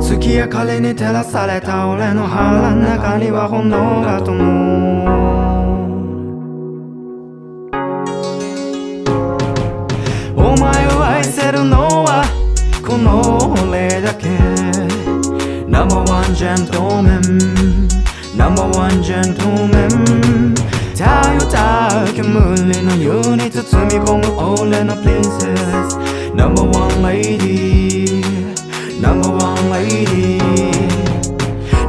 月明かりに照らされた俺の腹の中には炎が灯る Number one gentleman Number one gentleman たゆた煙のように包み込む俺のプリンセス Number one lady Number one lady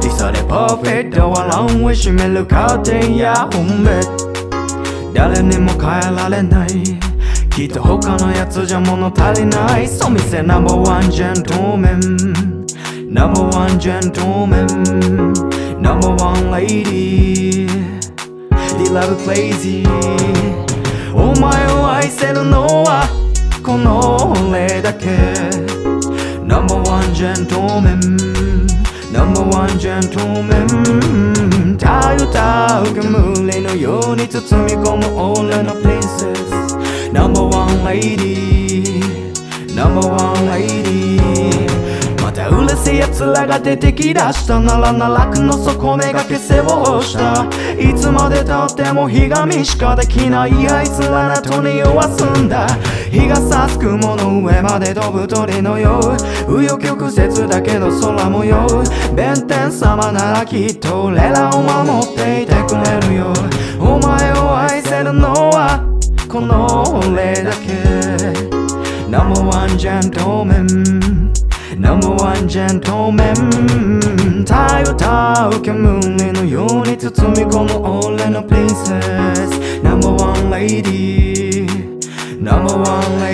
理想でパーフェクトはランウェイ閉めるカーテンや本ベッド誰にも変えられないきっと他のやつじゃ物足りないそう見せ Number one gentleman Number one gentleman Number one lady They love crazy お前を愛せるのはこの俺だけ Number one gentleman Number one gentleman たゆたう煙のように包み込む俺のプリンセス Number one lady Number one lady また 嬉しい奴らが出てきだしたなら奈落の底めがけ背をした。いつまでたってもひがみしかできないあいつらなとに弱すんだ。日が差す雲の上まで飛ぶ鳥のよう。紆余曲折だけど空模様。弁天様ならきっと俺らを守っていてくれるよ。お前を愛せるのはこの俺だけ。Number one gentleman ジェントメン太陽たう煙のように包み込む俺のプリンセスナンバーワンレディナンバーワンレディ